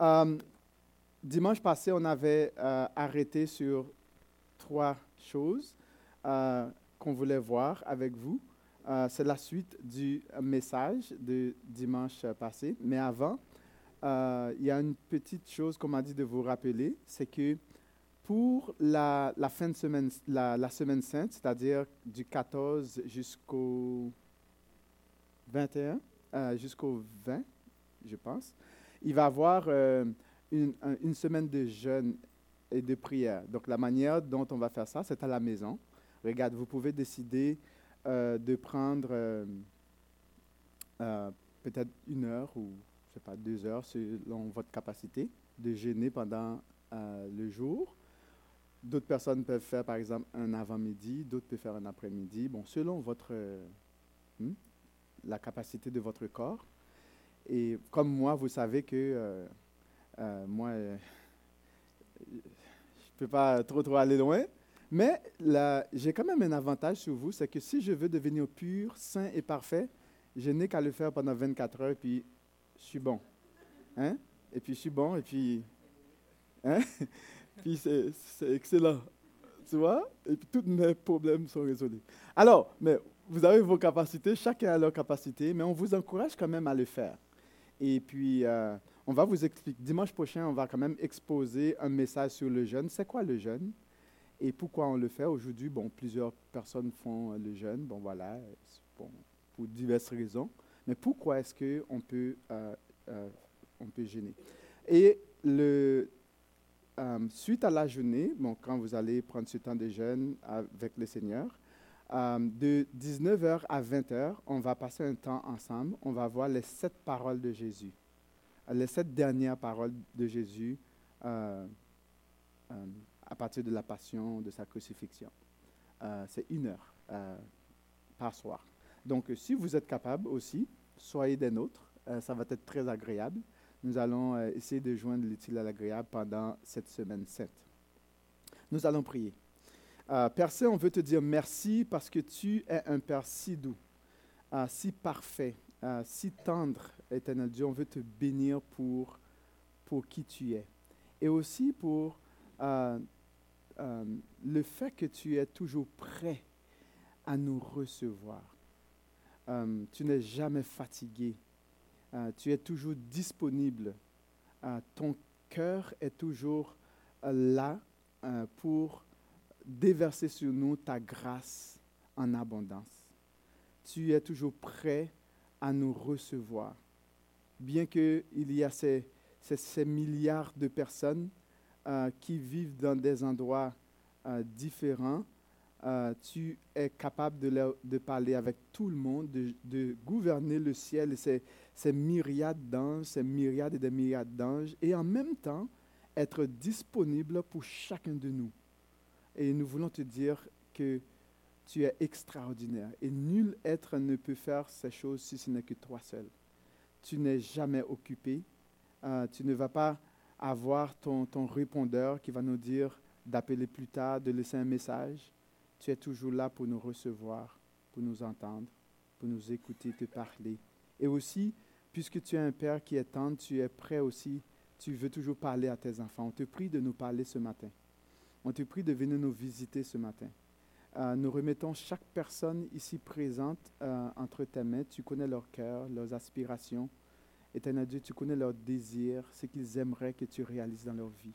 Euh, dimanche passé, on avait euh, arrêté sur trois choses euh, qu'on voulait voir avec vous. C'est la suite du message de dimanche passé. Mais avant, il y a une petite chose qu'on m'a dit de vous rappeler, c'est que pour la, fin de semaine, la, la semaine sainte, c'est-à-dire du 14 jusqu'au 21, jusqu'au 20, je pense, il va avoir euh, une, une, semaine de jeûne et de prière. Donc la manière dont on va faire ça, c'est à la maison. Regarde, vous pouvez décider euh, de prendre euh, peut-être une heure ou je sais pas deux heures selon votre capacité de jeûner pendant le jour. D'autres personnes peuvent faire par exemple un avant-midi, d'autres peuvent faire un après-midi. Bon, selon votre hmm, la capacité de votre corps. Et comme moi, vous savez que euh, euh, moi, euh, je ne peux pas trop, trop aller loin. Mais j'ai quand même un avantage sur vous, c'est que si je veux devenir pur, sain et parfait, je n'ai qu'à le faire pendant 24 heures, puis je suis bon. Hein? Et puis je suis bon, et puis... Hein? puis c'est excellent. Tu vois? Et puis tous mes problèmes sont résolus. Alors, mais vous avez vos capacités, chacun a leur capacité, mais on vous encourage quand même à le faire. Et puis, euh, on va vous expliquer. Dimanche prochain, on va quand même exposer un message sur le jeûne. C'est quoi le jeûne? Et pourquoi on le fait? Aujourd'hui? Bon, plusieurs personnes font le jeûne. Bon, voilà, pour diverses raisons. Mais pourquoi est-ce qu'on peut, euh, euh, on peut jeûner? Et le, suite à la journée, bon, quand vous allez prendre ce temps de jeûne avec le Seigneur, euh, de 19h à 20h, on va passer un temps ensemble. On va voir les sept paroles de Jésus. Les sept dernières paroles de Jésus euh, euh, à partir de la passion, de sa crucifixion. C'est une heure par soir. Donc, si vous êtes capable aussi, soyez des nôtres. ça va être très agréable. Nous allons essayer de joindre l'utile à l'agréable pendant cette semaine sainte. Nous allons prier. Euh, Père on veut te dire merci parce que tu es un Père si doux, euh, si parfait, euh, si tendre, éternel Dieu. On veut te bénir pour, pour qui tu es. Et aussi pour le fait que tu es toujours prêt à nous recevoir. tu n'es jamais fatigué. tu es toujours disponible. ton cœur est toujours là pour déverser sur nous ta grâce en abondance. Tu es toujours prêt à nous recevoir. Bien qu'il y a ces, ces, milliards de personnes euh, qui vivent dans des endroits euh, différents, euh, tu es capable de, de, parler avec tout le monde, de, de gouverner le ciel et ces, ces myriades d'anges, ces myriades et des myriades d'anges, et en même temps être disponible pour chacun de nous. Et nous voulons te dire que tu es extraordinaire. Et nul être ne peut faire ces choses si ce n'est que toi seul. Tu n'es jamais occupé. Euh, tu ne vas pas avoir ton, ton répondeur qui va nous dire d'appeler plus tard, de laisser un message. Tu es toujours là pour nous recevoir, pour nous entendre, pour nous écouter, te parler. Et aussi, puisque tu es un Père qui est tendre, tu es prêt aussi, tu veux toujours parler à tes enfants. On te prie de nous parler ce matin. On te prie de venir nous visiter ce matin. Euh, nous remettons chaque personne ici présente euh, entre tes mains. Tu connais leur cœur, leurs aspirations. Éternel Dieu, tu connais leurs désirs, ce qu'ils aimeraient que tu réalises dans leur vie.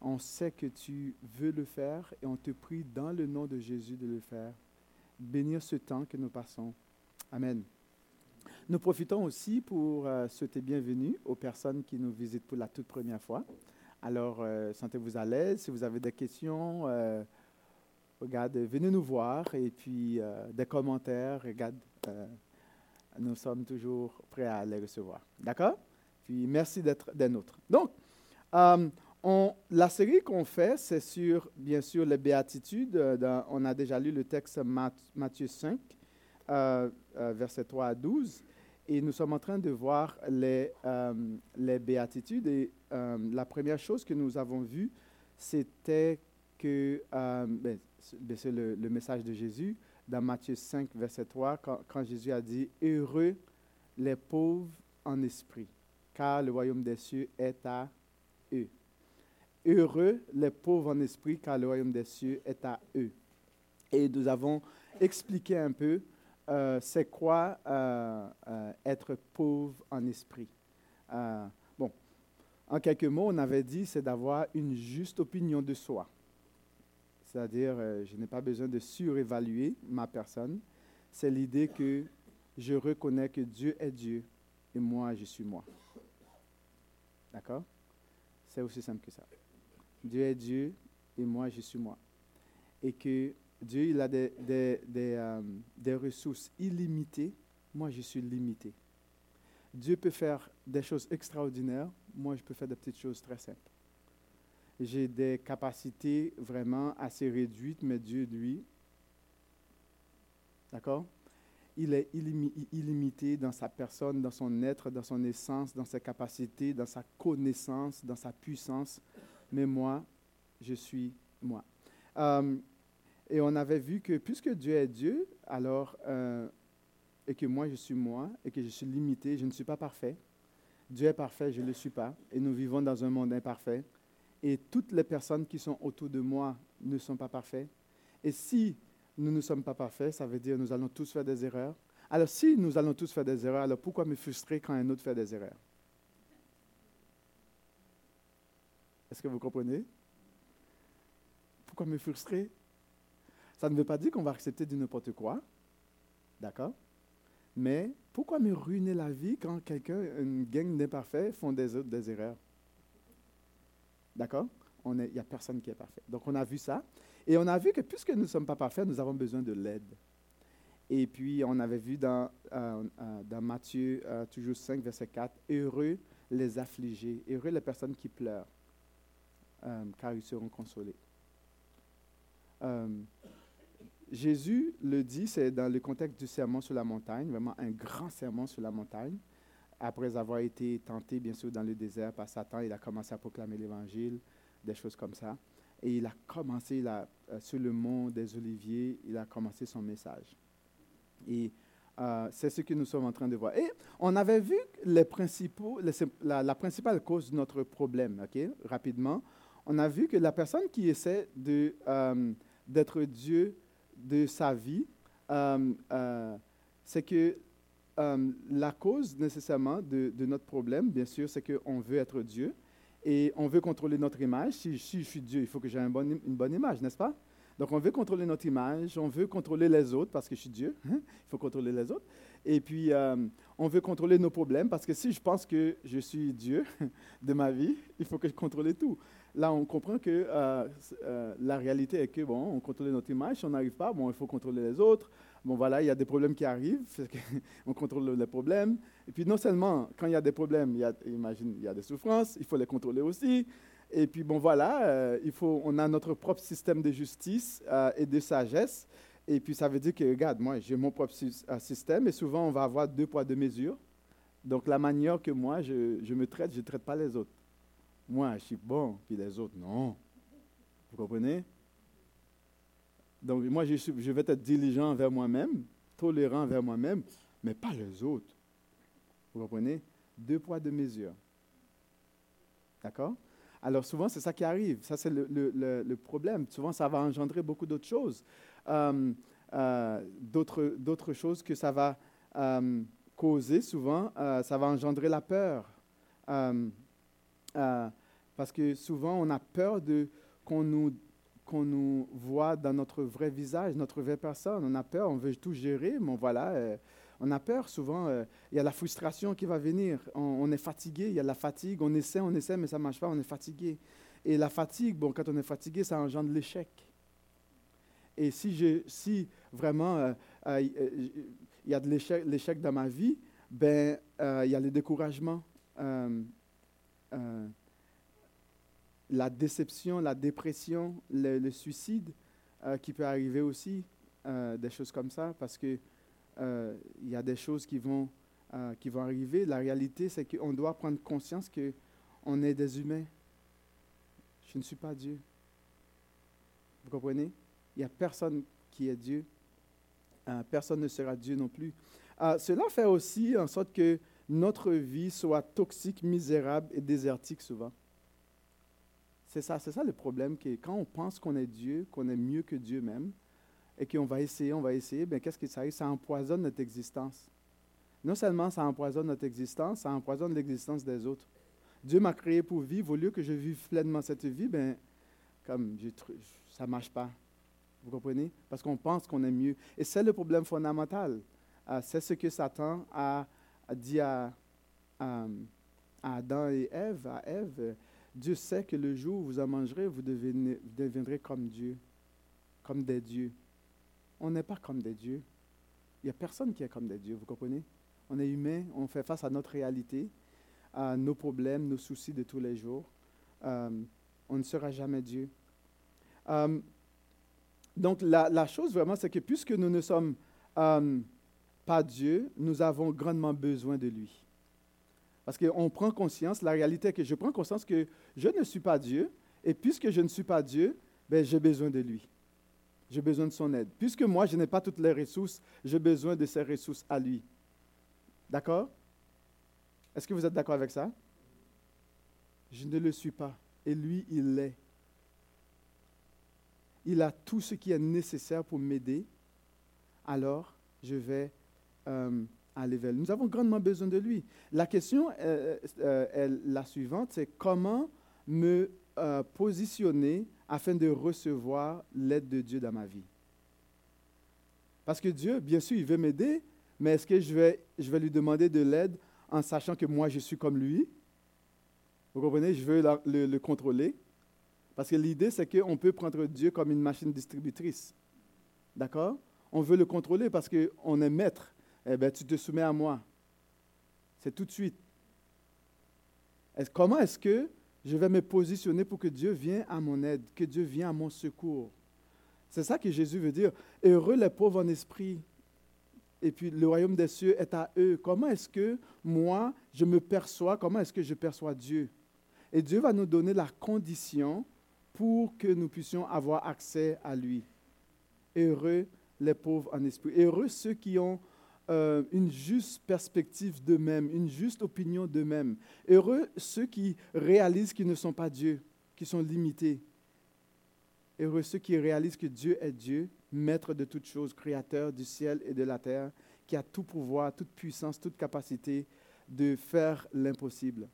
On sait que tu veux le faire et on te prie dans le nom de Jésus de le faire. Bénir ce temps que nous passons. Amen. Nous profitons aussi pour euh, souhaiter bienvenue aux personnes qui nous visitent pour la toute première fois. Alors, euh, sentez-vous à l'aise. Si vous avez des questions, euh, regarde, venez nous voir. Et puis, euh, des commentaires, regarde, nous sommes toujours prêts à les recevoir. D'accord? Puis, merci d'être des nôtres. Donc, on, la série qu'on fait, c'est sur, bien sûr, les béatitudes. on a déjà lu le texte Matthieu 5, versets 3 à 12. Et nous sommes en train de voir les, euh, les béatitudes. Et euh, la première chose que nous avons vue, c'était que, euh, ben, ben, c'est le, message de Jésus dans Matthieu 5, verset 3, quand, quand Jésus a dit Heureux les pauvres en esprit, car le royaume des cieux est à eux. Heureux les pauvres en esprit, car le royaume des cieux est à eux. Et nous avons expliqué un peu euh, c'est quoi euh, euh, être pauvre en esprit. bon, en quelques mots, on avait dit c'est d'avoir une juste opinion de soi. C'est-à-dire, je n'ai pas besoin de surévaluer ma personne. C'est l'idée que je reconnais que Dieu est Dieu et moi, je suis moi. D'accord? C'est aussi simple que ça. Dieu est Dieu et moi, je suis moi. Et que Dieu, il a des, des, des, euh, des, ressources illimitées. Moi, je suis limité. Dieu peut faire des choses extraordinaires. Moi, je peux faire des petites choses très simples. J'ai des capacités vraiment assez réduites, mais Dieu, lui, d'accord? Il est illimité dans sa personne, dans son être, dans son essence, dans ses capacités, dans sa connaissance, dans sa puissance. Mais moi, je suis moi. Euh, et on avait vu que puisque Dieu est Dieu, alors, euh, et que moi je suis moi, et que je suis limité, je ne suis pas parfait. Dieu est parfait, je ne le suis pas. Et nous vivons dans un monde imparfait. Et toutes les personnes qui sont autour de moi ne sont pas parfaites. Et si nous ne sommes pas parfaits, ça veut dire que nous allons tous faire des erreurs. Alors si nous allons tous faire des erreurs, alors pourquoi me frustrer quand un autre fait des erreurs? Est-ce que vous comprenez? Pourquoi me frustrer? Ça ne veut pas dire qu'on va accepter du n'importe quoi. D'accord? Mais pourquoi me ruiner la vie quand quelqu'un, une gang d'imparfaits font des, des erreurs? D'accord? Il n'y a personne qui est parfait. Donc on a vu ça. Et on a vu que puisque nous ne sommes pas parfaits, nous avons besoin de l'aide. Et puis on avait vu dans, euh, euh, dans Matthieu, euh, toujours 5, verset 4, Heureux les affligés, heureux les personnes qui pleurent, car ils seront consolés. Jésus le dit, c'est dans le contexte du sermon sur la montagne, vraiment un grand sermon sur la montagne. Après avoir été tenté, bien sûr, dans le désert par Satan, il a commencé à proclamer l'Évangile, des choses comme ça. Et il a commencé, euh, sur le mont des Oliviers, il a commencé son message. Et euh, c'est ce que nous sommes en train de voir. Et on avait vu les principaux, la, principale cause de notre problème, rapidement. On a vu que la personne qui essaie euh, d'être Dieu de sa vie, euh, euh, c'est que euh, la cause nécessairement de, notre problème, bien sûr, c'est qu'on veut être Dieu et on veut contrôler notre image. Si, je suis Dieu, il faut que j'ai une bonne, image, n'est-ce pas? Donc on veut contrôler notre image, on veut contrôler les autres parce que je suis Dieu, hein? il faut contrôler les autres. Et puis on veut contrôler nos problèmes parce que si je pense que je suis Dieu de ma vie, il faut que je contrôle tout là, on comprend que euh, euh, la réalité est que, bon, on contrôle notre image, si on n'arrive pas, bon, il faut contrôler les autres. Bon, voilà, il y a des problèmes qui arrivent, on contrôle les problèmes. Et puis, non seulement, quand il y a des problèmes, il y a, imagine, il y a des souffrances, il faut les contrôler aussi. Et puis, bon, voilà, euh, il faut, on a notre propre système de justice et de sagesse. Et puis, ça veut dire que, regarde, moi, j'ai mon propre système et souvent, on va avoir deux poids, deux mesures. Donc, la manière que moi, je, je me traite, je ne traite pas les autres moi, je suis bon, puis les autres, non. Vous comprenez? Donc, moi, je, vais être diligent envers moi-même, tolérant envers moi-même, mais pas les autres. Vous comprenez? Deux poids, deux mesures. D'accord? Alors, souvent, c'est ça qui arrive. Ça, c'est le, problème. Souvent, ça va engendrer beaucoup d'autres choses. Euh, euh, d'autres choses que ça va euh, causer, souvent, ça va engendrer la peur. Parce que souvent, on a peur de qu'on nous, qu'on nous voit dans notre vrai visage, notre vraie personne. On a peur, on veut tout gérer, mais voilà, euh, on a peur souvent. Euh, il y a la frustration qui va venir. On, est fatigué, il y a la fatigue. On essaie, on essaie, mais ça ne marche pas, on est fatigué. Et la fatigue, bon, quand on est fatigué, ça engendre l'échec. Et si, je, si vraiment il y a de l'échec dans ma vie, ben, il y a le découragement. Euh, la déception, la dépression, le, suicide euh, qui peut arriver aussi, euh, des choses comme ça, parce que il y a des choses qui vont, qui vont arriver. La réalité, c'est qu'on doit prendre conscience qu'on est des humains. Je ne suis pas Dieu. Vous comprenez? Il n'y a personne qui est Dieu. personne ne sera Dieu non plus. cela fait aussi en sorte que notre vie soit toxique, misérable et désertique souvent. C'est ça, c'est ça le problème, que quand on pense qu'on est Dieu, qu'on est mieux que Dieu même, et qu'on va essayer, on va essayer, bien qu'est-ce qui arrive? Ça empoisonne notre existence. Non seulement ça empoisonne notre existence, ça empoisonne l'existence des autres. Dieu m'a créé pour vivre, au lieu que je vive pleinement cette vie, ben, comme ça ne marche pas. Vous comprenez? Parce qu'on pense qu'on est mieux. Et c'est le problème fondamental. Euh, c'est ce que Satan a, dit à, Adam et Ève. À Ève, Dieu sait que le jour où vous en mangerez, vous, deviendrez comme Dieu, comme des dieux. On n'est pas comme des dieux. Il n'y a personne qui est comme des dieux, vous comprenez? On est humain, on fait face à notre réalité, à nos problèmes, nos soucis de tous les jours. Euh, on ne sera jamais Dieu. Euh, donc la, chose vraiment, c'est que puisque nous ne sommes euh, pas Dieu, nous avons grandement besoin de lui. Parce qu'on prend conscience, la réalité est que je prends conscience que je ne suis pas Dieu, et puisque je ne suis pas Dieu, ben, j'ai besoin de lui. J'ai besoin de son aide. Puisque moi, je n'ai pas toutes les ressources, j'ai besoin de ses ressources à lui. D'accord? Est-ce que vous êtes d'accord avec ça? Je ne le suis pas, et lui, il l'est il a tout ce qui est nécessaire pour m'aider, alors je vais euh, vers lui. Nous avons grandement besoin de lui. La question euh, euh, est la suivante, c'est comment me positionner afin de recevoir l'aide de Dieu dans ma vie? Parce que Dieu, bien sûr, il veut m'aider, mais est-ce que je vais, je vais lui demander de l'aide en sachant que moi, je suis comme lui? Vous comprenez? Je veux le contrôler. Parce que l'idée, c'est qu'on peut prendre Dieu comme une machine distributrice. D'accord? On veut le contrôler parce qu'on est maître. Eh bien, tu te soumets à moi. C'est tout de suite. comment est-ce que je vais me positionner pour que Dieu vienne à mon aide, que Dieu vienne à mon secours? C'est ça que Jésus veut dire. Heureux les pauvres en esprit. Et puis le royaume des cieux est à eux. Comment est-ce que moi, je me perçois, comment est-ce que je perçois Dieu? Et Dieu va nous donner la condition pour que nous puissions avoir accès à lui. Heureux les pauvres en esprit. Heureux ceux qui ont euh, une juste perspective d'eux-mêmes, une juste opinion d'eux-mêmes. Heureux ceux qui réalisent qu'ils ne sont pas Dieu, qui sont limités. Heureux ceux qui réalisent que Dieu est Dieu, maître de toutes choses, créateur du ciel et de la terre, qui a tout pouvoir, toute puissance, toute capacité de faire l'impossible.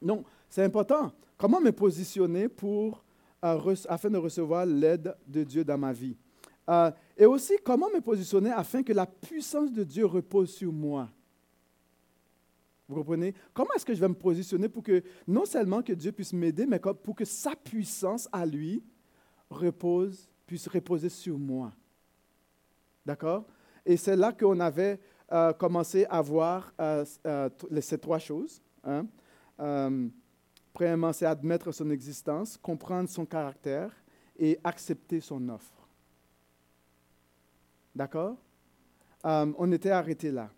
Donc, c'est important. Comment me positionner pour afin de recevoir l'aide de Dieu dans ma vie? Euh, et aussi, comment me positionner afin que la puissance de Dieu repose sur moi? Vous comprenez? Comment est-ce que je vais me positionner pour que non seulement que Dieu puisse m'aider, mais pour que sa puissance à lui repose, puisse reposer sur moi? D'accord? Et c'est là qu'on avait euh, commencé à voir euh, ces trois choses. Hein? Premièrement, c'est admettre son existence, comprendre son caractère et accepter son offre. D'accord? Euh, On était arrêté là.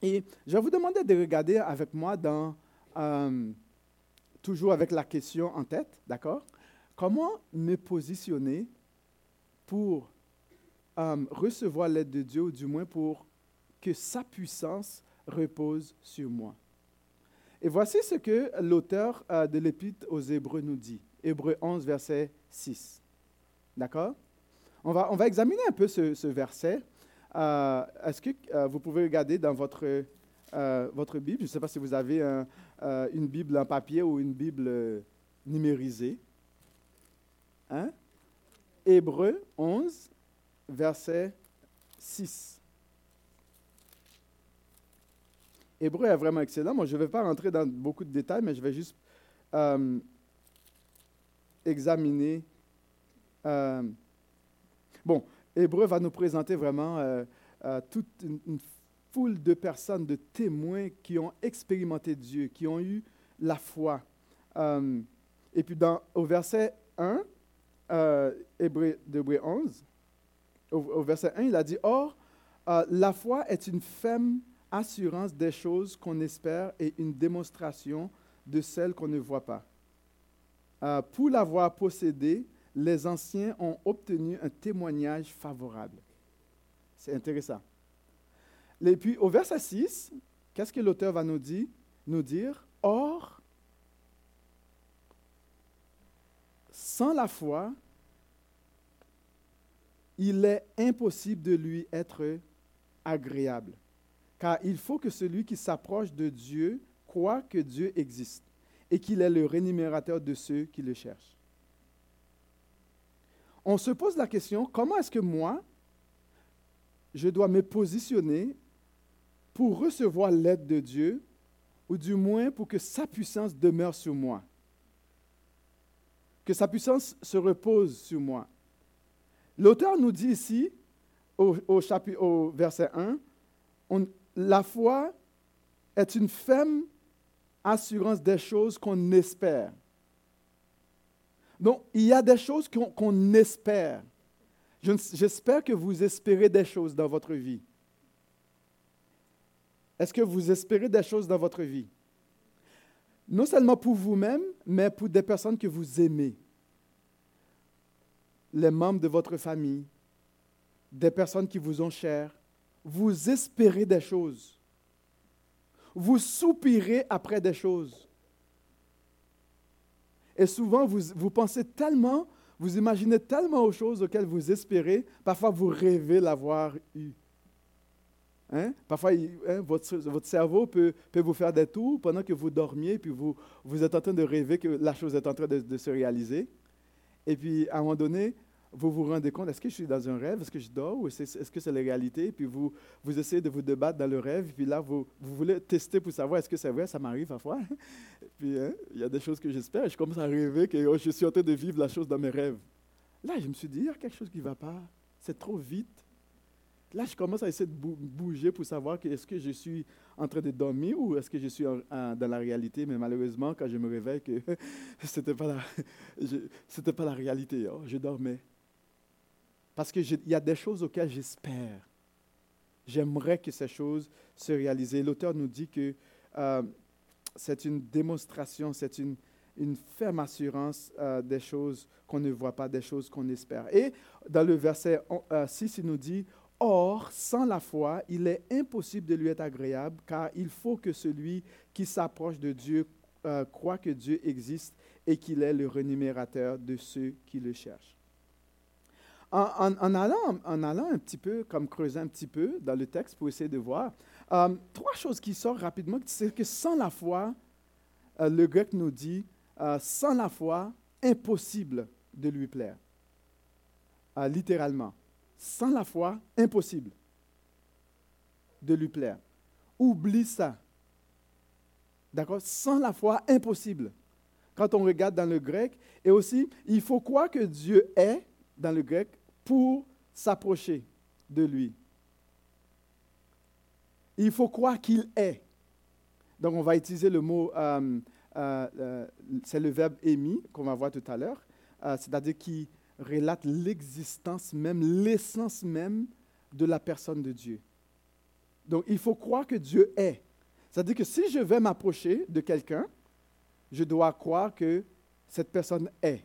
Et je vous demander de regarder avec moi dans, euh, toujours avec la question en tête, d'accord? Comment me positionner pour euh, recevoir l'aide de Dieu, ou du moins pour que sa puissance repose sur moi? Et voici ce que l'auteur de l'Épître aux Hébreux nous dit. Hébreux 11, verset 6. D'accord? On va, on va examiner un peu ce, verset. Euh, est-ce que euh, vous pouvez regarder dans votre, votre Bible? Je ne sais pas si vous avez une Bible en papier ou une Bible numérisée. Hein? Hébreux 11, verset 6. Hébreu est vraiment excellent. Moi, je ne vais pas rentrer dans beaucoup de détails, mais je vais juste euh, examiner. Euh, bon, Hébreu va nous présenter vraiment euh, toute une, foule de personnes, de témoins qui ont expérimenté Dieu, qui ont eu la foi. et puis, au verset 1, Hébreu, d'Hébreu 11, au, au, verset 1, il a dit Or, la foi est une ferme assurance des choses qu'on espère et une démonstration de celles qu'on ne voit pas. Euh, pour l'avoir possédé, les anciens ont obtenu un témoignage favorable. C'est intéressant. Et puis au verset 6, qu'est-ce que l'auteur va nous dire, Or, sans la foi, il est impossible de lui être agréable. Car il faut que celui qui s'approche de Dieu croit que Dieu existe et qu'il est le rémunérateur de ceux qui le cherchent. On se pose la question, comment est-ce que moi, je dois me positionner pour recevoir l'aide de Dieu, ou du moins pour que sa puissance demeure sur moi, que sa puissance se repose sur moi. L'auteur nous dit ici, au, chapitre, au verset 1, la foi est une ferme assurance des choses qu'on espère. Donc, il y a des choses qu'on espère. J'espère que vous espérez des choses dans votre vie. Est-ce que vous espérez des choses dans votre vie? Non seulement pour vous-même, mais pour des personnes que vous aimez. Les membres de votre famille, des personnes qui vous ont chères. Vous espérez des choses. Vous soupirez après des choses. Et souvent, vous, vous pensez tellement, vous imaginez tellement aux choses auxquelles vous espérez, parfois vous rêvez l'avoir eu. Hein? Parfois, hein, votre, votre, cerveau peut, peut, vous faire des tours pendant que vous dormiez, puis vous, vous êtes en train de rêver que la chose est en train de, de se réaliser. Et puis, à un moment donné, vous vous rendez compte, est-ce que je suis dans un rêve, est-ce que je dors, ou est-ce que c'est la réalité? Puis vous, vous essayez de vous débattre dans le rêve, puis là, vous, vous voulez tester pour savoir est-ce que c'est vrai, ça m'arrive parfois. puis hein, il y a des choses que j'espère, je commence à rêver que oh, je suis en train de vivre la chose dans mes rêves. Là, je me suis dit, il y a quelque chose qui ne va pas, c'est trop vite. Là, je commence à essayer de bouger pour savoir que est-ce que je suis en train de dormir ou est-ce que je suis dans la réalité? Mais malheureusement, quand je me réveille, ce n'était pas, la, pas la réalité. Oh, je dormais. Parce qu'il y a des choses auxquelles j'espère. J'aimerais que ces choses se réalisent. L'auteur nous dit que euh, c'est une démonstration, c'est une, ferme assurance euh, des choses qu'on ne voit pas, des choses qu'on espère. Et dans le verset 6, euh, il nous dit, Or, sans la foi, il est impossible de lui être agréable, car il faut que celui qui s'approche de Dieu croit que Dieu existe et qu'il est le rémunérateur de ceux qui le cherchent. En, allant, en allant un petit peu, comme creuser un petit peu dans le texte pour essayer de voir, euh, trois choses qui sortent rapidement, c'est que sans la foi, euh, le grec nous dit, euh, sans la foi, impossible de lui plaire. littéralement. Sans la foi, impossible de lui plaire. Oublie ça. D'accord? Sans la foi, impossible. Quand on regarde dans le grec, et aussi, il faut croire que Dieu est, dans le grec, pour s'approcher de lui. Il faut croire qu'il est. Donc on va utiliser le mot, euh, euh, euh, c'est le verbe émis qu'on va voir tout à l'heure, c'est-à-dire qui relate l'existence même, l'essence même de la personne de Dieu. Donc il faut croire que Dieu est. C'est-à-dire que si je vais m'approcher de quelqu'un, je dois croire que cette personne est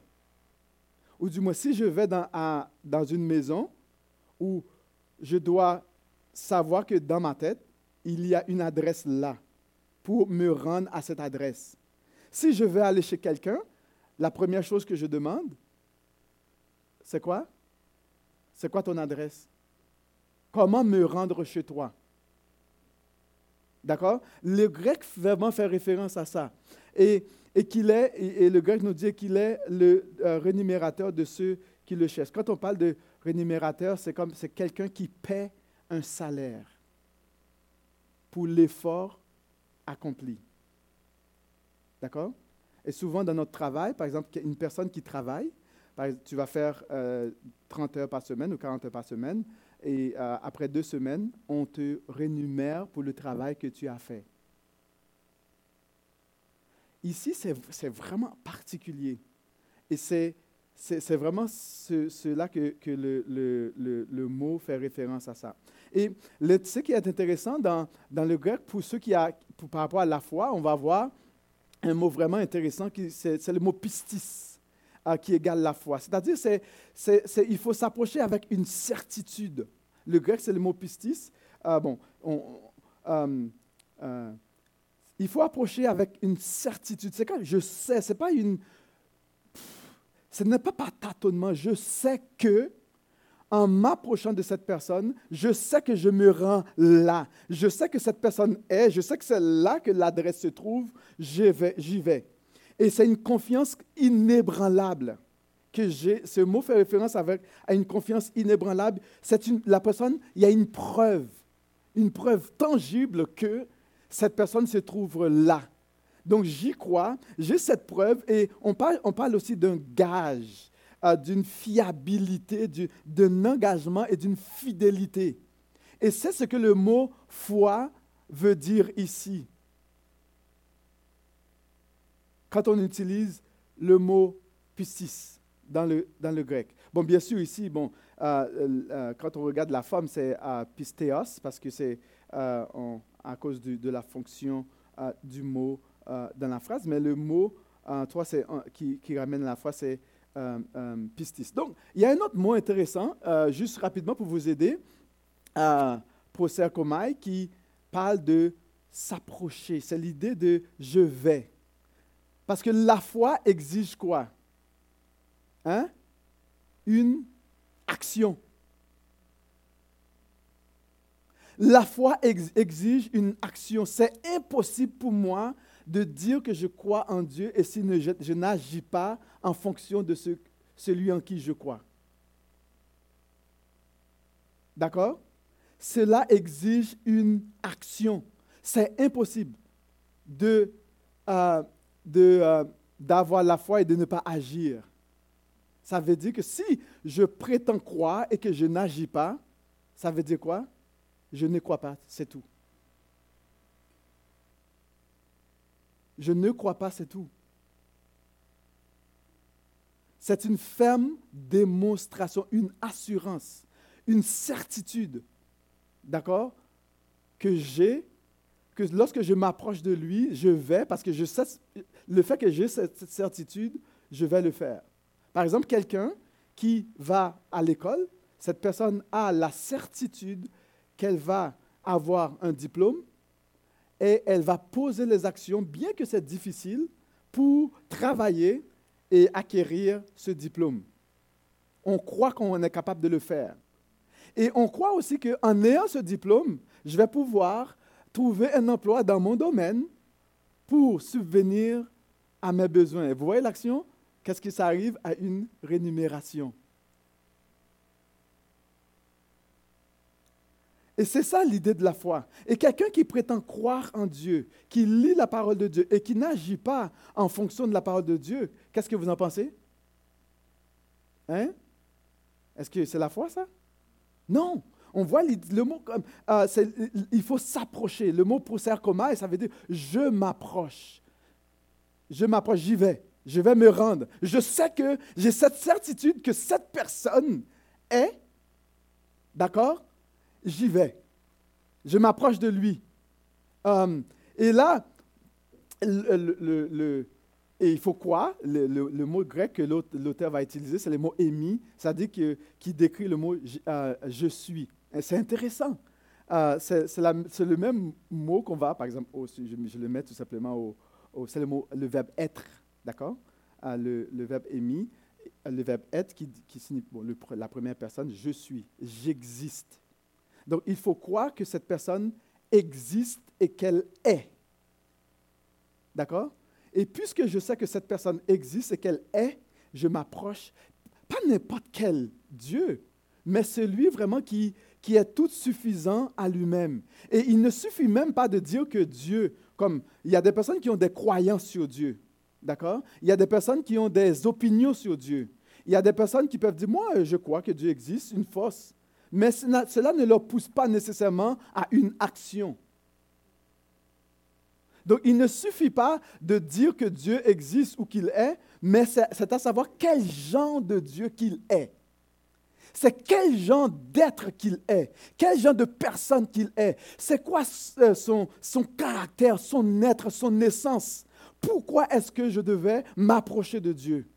ou du moins si je vais dans, une maison où je dois savoir que dans ma tête, il y a une adresse là pour me rendre à cette adresse. Si je vais aller chez quelqu'un, la première chose que je demande, c'est quoi? C'est quoi ton adresse? Comment me rendre chez toi? D'accord? Le grec vraiment fait référence à ça. Et et qu'il est, et, le grec nous dit qu'il est le euh, rémunérateur de ceux qui le cherchent. Quand on parle de rémunérateur, c'est comme c'est quelqu'un qui paie un salaire pour l'effort accompli. D'accord? Et souvent dans notre travail, par exemple, une personne qui travaille, tu vas faire 30 euh, heures par semaine ou 40 heures par semaine, et euh, après deux semaines, on te rémunère pour le travail que tu as fait. Ici, c'est vraiment particulier. Et c'est vraiment cela que, le, le, le, mot fait référence à ça. Et ce qui est intéressant dans, dans le grec, pour ceux qui a, par rapport à la foi, on va voir un mot vraiment intéressant, c'est le mot pistis, qui égale la foi. C'est-à-dire, il faut s'approcher avec une certitude. Le grec, c'est le mot pistis. Euh, bon, on, euh, euh, il faut approcher avec une certitude. C'est quand je sais, c'est pas une. Ce n'est pas par tâtonnement. Je sais que, en m'approchant de cette personne, je sais que je me rends là. Je sais que cette personne est. Je sais que c'est là que l'adresse se trouve. J'y vais. J'y vais. Et c'est une confiance inébranlable que j'ai. Ce mot fait référence à une confiance inébranlable. C'est une, la personne, il y a une preuve, une preuve tangible que cette personne se trouve là. Donc j'y crois, j'ai cette preuve et on parle, aussi d'un gage, euh, d'une fiabilité, d'un engagement et d'une fidélité. Et c'est ce que le mot foi veut dire ici. Quand on utilise le mot pistis dans le, dans le grec. Bon, bien sûr, ici, bon, euh, euh, quand on regarde la forme, c'est pistéos, parce que c'est à cause de la fonction euh, du mot euh, dans la phrase, mais le mot euh, toi, qui, qui, ramène la phrase, c'est pistis. Donc, il y a un autre mot intéressant, juste rapidement pour vous aider, proserkomai, qui parle de s'approcher. C'est l'idée de je vais. Parce que la foi exige quoi? Hein? Une action. La foi exige une action. C'est impossible pour moi de dire que je crois en Dieu et si je, n'agis pas en fonction de ce, celui en qui je crois. D'accord? Cela exige une action. C'est impossible de, euh, euh, d'avoir la foi et de ne pas agir. Ça veut dire que si je prétends croire et que je n'agis pas, ça veut dire quoi? Je ne crois pas, c'est tout. Je ne crois pas, c'est tout. C'est une ferme démonstration, une assurance, une certitude, d'accord, que j'ai, que lorsque je m'approche de lui, je vais, parce que je sais, le fait que j'ai cette certitude, je vais le faire. Par exemple, quelqu'un qui va à l'école, cette personne a la certitude qu'elle va avoir un diplôme et elle va poser les actions, bien que c'est difficile, pour travailler et acquérir ce diplôme. On croit qu'on est capable de le faire. Et on croit aussi qu'en ayant ce diplôme, je vais pouvoir trouver un emploi dans mon domaine pour subvenir à mes besoins. vous voyez l'action? Qu'est-ce qui s'arrive à une rémunération? Et c'est ça l'idée de la foi. Et quelqu'un qui prétend croire en Dieu, qui lit la parole de Dieu et qui n'agit pas en fonction de la parole de Dieu, qu'est-ce que vous en pensez? Hein? Est-ce que c'est la foi, ça? Non. On voit le mot comme. Euh, il faut s'approcher. Le mot et ça veut dire je m'approche. Je m'approche, j'y vais. Je vais me rendre. Je sais que j'ai cette certitude que cette personne est, d'accord, j'y vais. Je m'approche de lui. Euh, et là, et il faut quoi le, mot grec que l'auteur va utiliser, c'est le mot émis, c'est-à-dire que, qui décrit le mot euh, je suis. C'est intéressant. Euh, c'est le même mot qu'on va, par exemple, je, le mets tout simplement au, c'est le, le verbe être, d'accord? Le, verbe émis, le verbe être qui, signifie, la première personne, je suis, j'existe. Donc, il faut croire que cette personne existe et qu'elle est. D'accord? Et puisque je sais que cette personne existe et qu'elle est, je m'approche, pas n'importe quel Dieu, mais celui vraiment qui, qui est tout suffisant à lui-même. Et il ne suffit même pas de dire que Dieu, comme il y a des personnes qui ont des croyances sur Dieu, d'accord? Il y a des personnes qui ont des opinions sur Dieu. Il y a des personnes qui peuvent dire, moi, je crois que Dieu existe, une force mais cela ne leur pousse pas nécessairement à une action. Donc, il ne suffit pas de dire que Dieu existe ou qu'il est, mais c'est à savoir quel genre de Dieu qu'il est. C'est quel genre d'être qu'il est, quel genre de personne qu'il est. C'est quoi euh, son, son caractère, son être, son essence. Pourquoi est-ce que je devais m'approcher de Dieu?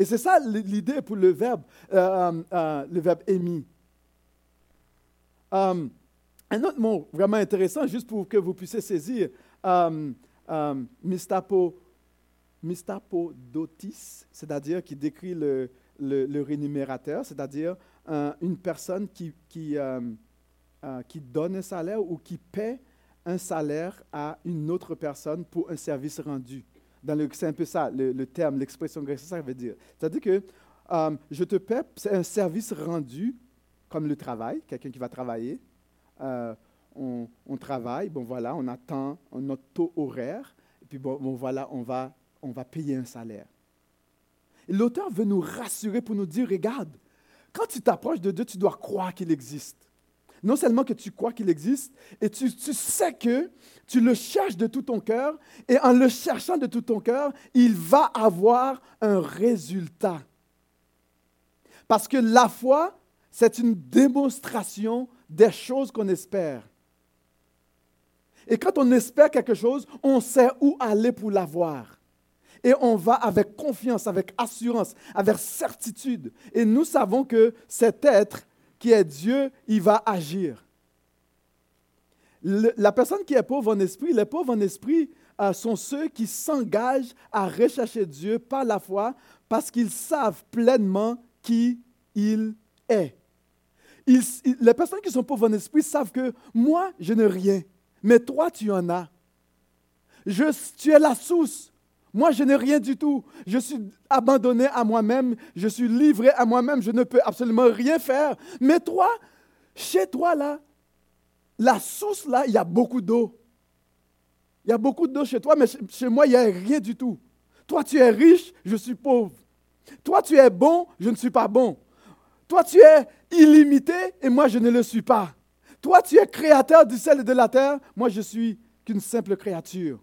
Et c'est ça l'idée pour le verbe, euh, euh, le verbe émis. Euh, Un autre mot vraiment intéressant, juste pour que vous puissiez saisir, euh, euh, mistapo, mistapodotis, c'est-à-dire qui décrit le, le, rémunérateur, c'est-à-dire euh, une personne euh, euh, qui donne un salaire ou qui paie un salaire à une autre personne pour un service rendu. C'est un peu ça, le, terme, l'expression grecque, ça veut dire. C'est-à-dire que je te paie, c'est un service rendu, comme le travail, quelqu'un qui va travailler. On, on, travaille, bon voilà, on attend notre taux horaire, et puis bon voilà, on va, on va payer un salaire. L'auteur veut nous rassurer pour nous dire, regarde, quand tu t'approches de Dieu, tu dois croire qu'il existe. Non seulement que tu crois qu'il existe, et tu, sais que tu le cherches de tout ton cœur, et en le cherchant de tout ton cœur, il va avoir un résultat. Parce que la foi, c'est une démonstration des choses qu'on espère. Et quand on espère quelque chose, on sait où aller pour l'avoir. Et on va avec confiance, avec assurance, avec certitude. Et nous savons que cet être qui est Dieu, il va agir. la personne qui est pauvre en esprit, les pauvres en esprit euh, sont ceux qui s'engagent à rechercher Dieu par la foi parce qu'ils savent pleinement qui il est. les personnes qui sont pauvres en esprit savent que moi, je n'ai rien, mais toi, tu en as. Tu es la source. Moi, je n'ai rien du tout. Je suis abandonné à moi-même. Je suis livré à moi-même. Je ne peux absolument rien faire. Mais toi, chez toi, là, la source, là, il y a beaucoup d'eau. Il y a beaucoup d'eau chez toi, mais chez moi, il n'y a rien du tout. Toi, tu es riche, je suis pauvre. Toi, tu es bon, je ne suis pas bon. Toi, tu es illimité et moi, je ne le suis pas. Toi, tu es créateur du ciel et de la terre, moi, je suis qu'une simple créature.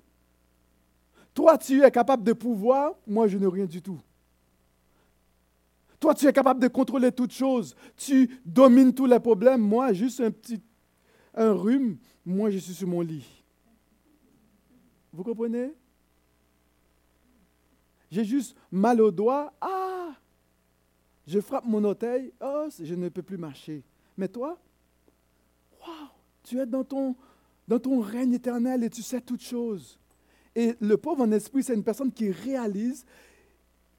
Toi, tu es capable de pouvoir, moi, je n'ai rien du tout. Toi, tu es capable de contrôler toutes choses. Tu domines tous les problèmes. Moi, juste un petit un rhume, moi, je suis sur mon lit. Vous comprenez? J'ai juste mal au doigt. Ah! Je frappe mon orteil. Oh, je ne peux plus marcher. Mais toi, waouh! Tu es dans ton, dans ton règne éternel et tu sais toutes choses. Et le pauvre en esprit, c'est une personne qui réalise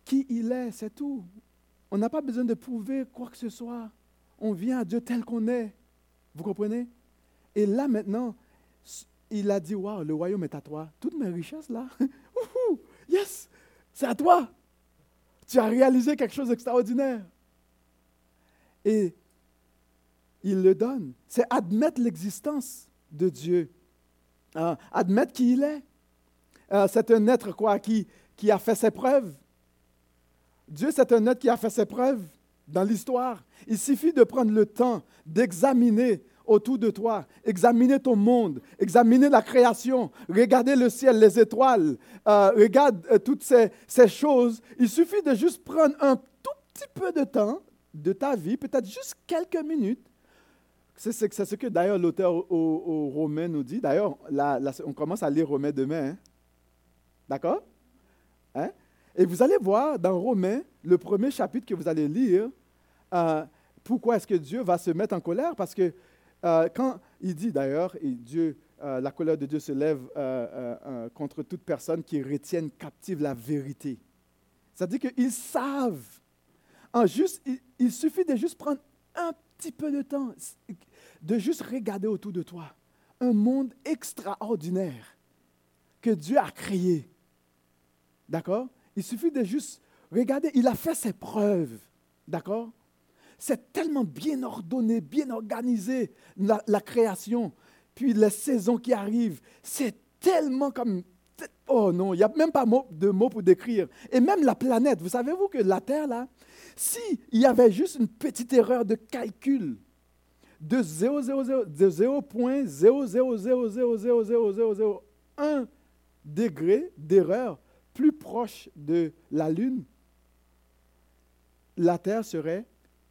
qui il est, c'est tout. On n'a pas besoin de prouver quoi que ce soit. On vient à Dieu tel qu'on est. Vous comprenez? Et là maintenant, il a dit, waouh, le royaume est à toi. Toutes mes richesses là, yes, c'est à toi. Tu as réalisé quelque chose d'extraordinaire. Et il le donne. C'est admettre l'existence de Dieu. Hein, admettre qui il est. Euh, c'est un être quoi, qui, qui a fait ses preuves. Dieu, c'est un être qui a fait ses preuves dans l'histoire. Il suffit de prendre le temps d'examiner autour de toi, examiner ton monde, examiner la création, regarder le ciel, les étoiles, euh, regarde euh, toutes ces, ces, choses. Il suffit de juste prendre un tout petit peu de temps de ta vie, peut-être juste quelques minutes. C'est ce que d'ailleurs l'auteur aux, Romains nous dit. D'ailleurs, on commence à lire Romains demain. Hein. D'accord? Hein? Et vous allez voir dans Romains, le premier chapitre que vous allez lire, euh, pourquoi est-ce que Dieu va se mettre en colère? Parce que euh, quand il dit d'ailleurs, Dieu, euh, la colère de Dieu se lève contre toute personne qui retienne captive la vérité. C'est-à-dire qu'ils savent. Il suffit de juste prendre un petit peu de temps, de juste regarder autour de toi un monde extraordinaire que Dieu a créé D'accord Il suffit de juste regarder, il a fait ses preuves. D'accord C'est tellement bien ordonné, bien organisé, la, création. Puis les saisons qui arrivent, c'est tellement comme... Oh non, il n'y a même pas de mots pour décrire. Et même la planète, vous savez-vous que la Terre, là, s'il y avait juste une petite erreur de calcul de 0,000000001 degré d'erreur, plus proche de la Lune, la Terre serait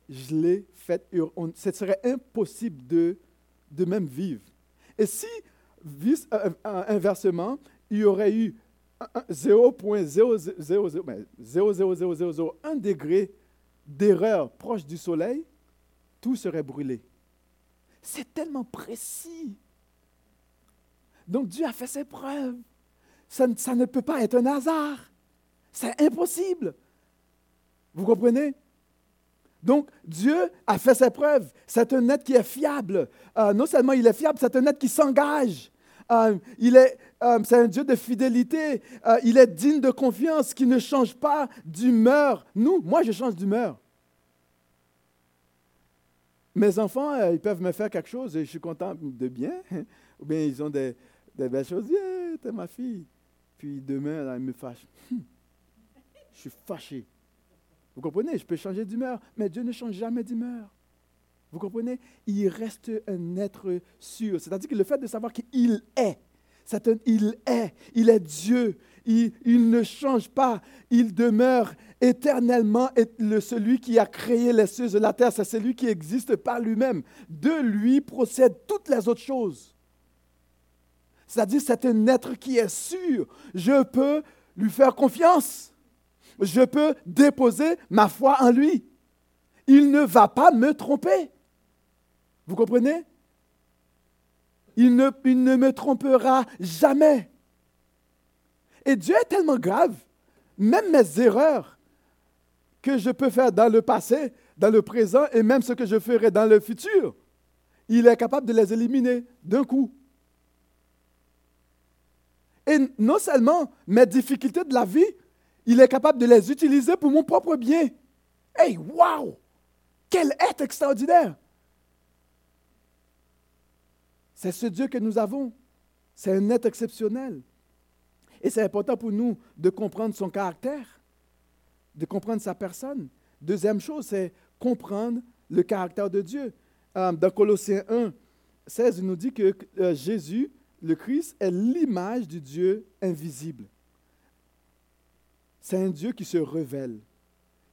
gelée, faite, ce serait impossible de, même vivre. Et si, euh, euh, inversement, il y aurait eu 0.00001 ben, degré d'erreur proche du Soleil, tout serait brûlé. C'est tellement précis. Donc Dieu a fait ses preuves. Ça, ne peut pas être un hasard. C'est impossible. Vous comprenez? Donc, Dieu a fait ses preuves. C'est un être qui est fiable. Euh, non seulement il est fiable, c'est un être qui s'engage. Euh, il est, euh, c'est un Dieu de fidélité. il est digne de confiance, qui ne change pas d'humeur. Nous, moi, je change d'humeur. Mes enfants, ils peuvent me faire quelque chose et je suis content de bien. Ou bien ils ont des, belles choses. Yeah, t'es ma fille. Puis demain, là, ils me fâchent. je suis fâché. Vous comprenez? Je peux changer d'humeur, mais Dieu ne change jamais d'humeur. Vous comprenez? Il reste un être sûr. C'est-à-dire que le fait de savoir qu'il est, c'est un il est, il est Dieu, il, ne change pas, il demeure éternellement le, celui qui a créé les cieux et la terre, c'est celui qui existe par lui-même. De lui procèdent toutes les autres choses. C'est-à-dire c'est un être qui est sûr. Je peux lui faire confiance je peux déposer ma foi en lui. Il ne va pas me tromper. Vous comprenez? Il ne, ne me trompera jamais. Et Dieu est tellement grave, même mes erreurs que je peux faire dans le passé, dans le présent et même ce que je ferai dans le futur, il est capable de les éliminer d'un coup. Et non seulement mes difficultés de la vie, il est capable de les utiliser pour mon propre bien. Hey, wow! Quel être extraordinaire! C'est ce Dieu que nous avons. C'est un être exceptionnel. Et c'est important pour nous de comprendre son caractère, de comprendre sa personne. Deuxième chose, c'est comprendre le caractère de Dieu. Euh, dans Colossiens 1, 16, il nous dit que euh, Jésus, le Christ, est l'image du Dieu invisible. C'est un Dieu qui se révèle,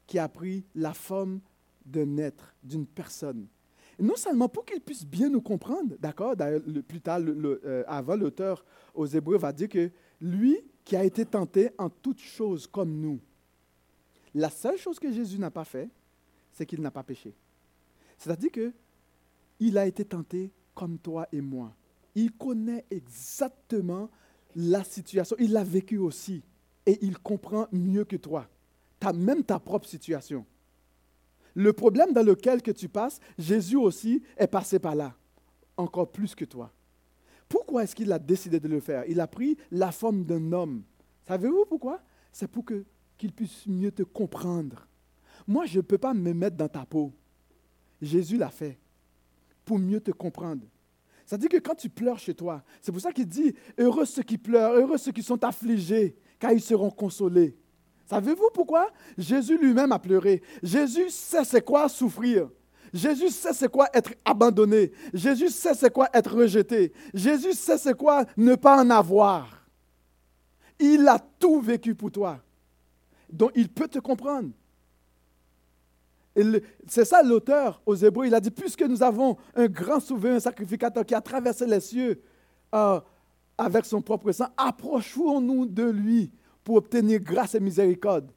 qui a pris la forme d'un être, d'une personne. non seulement pour qu'il puisse bien nous comprendre, d'accord, plus tard, euh, avant, l'auteur aux Hébreux va dire que lui qui a été tenté en toutes choses comme nous, la seule chose que Jésus n'a pas fait, c'est qu'il n'a pas péché. C'est-à-dire que il a été tenté comme toi et moi. Il connaît exactement la situation. Il l'a vécu aussi et il comprend mieux que toi, as même ta propre situation. Le problème dans lequel que tu passes, Jésus aussi est passé par là, encore plus que toi. Pourquoi est-ce qu'il a décidé de le faire? Il a pris la forme d'un homme. Savez-vous pourquoi? C'est pour que, qu'il puisse mieux te comprendre. Moi, je ne peux pas me mettre dans ta peau. Jésus l'a fait pour mieux te comprendre. Ça dit que quand tu pleures chez toi, c'est pour ça qu'il dit, heureux ceux qui pleurent, heureux ceux qui sont affligés, car ils seront consolés. Savez-vous pourquoi? Jésus lui-même a pleuré. Jésus sait c'est quoi souffrir. Jésus sait c'est quoi être abandonné. Jésus sait c'est quoi être rejeté. Jésus sait c'est quoi ne pas en avoir. Il a tout vécu pour toi. Donc il peut te comprendre. C'est ça l'auteur aux Hébreux. Il a dit, puisque nous avons un grand souverain, sacrificateur qui a traversé les cieux, euh, avec son propre sang, approchons-nous de lui pour obtenir grâce et miséricorde.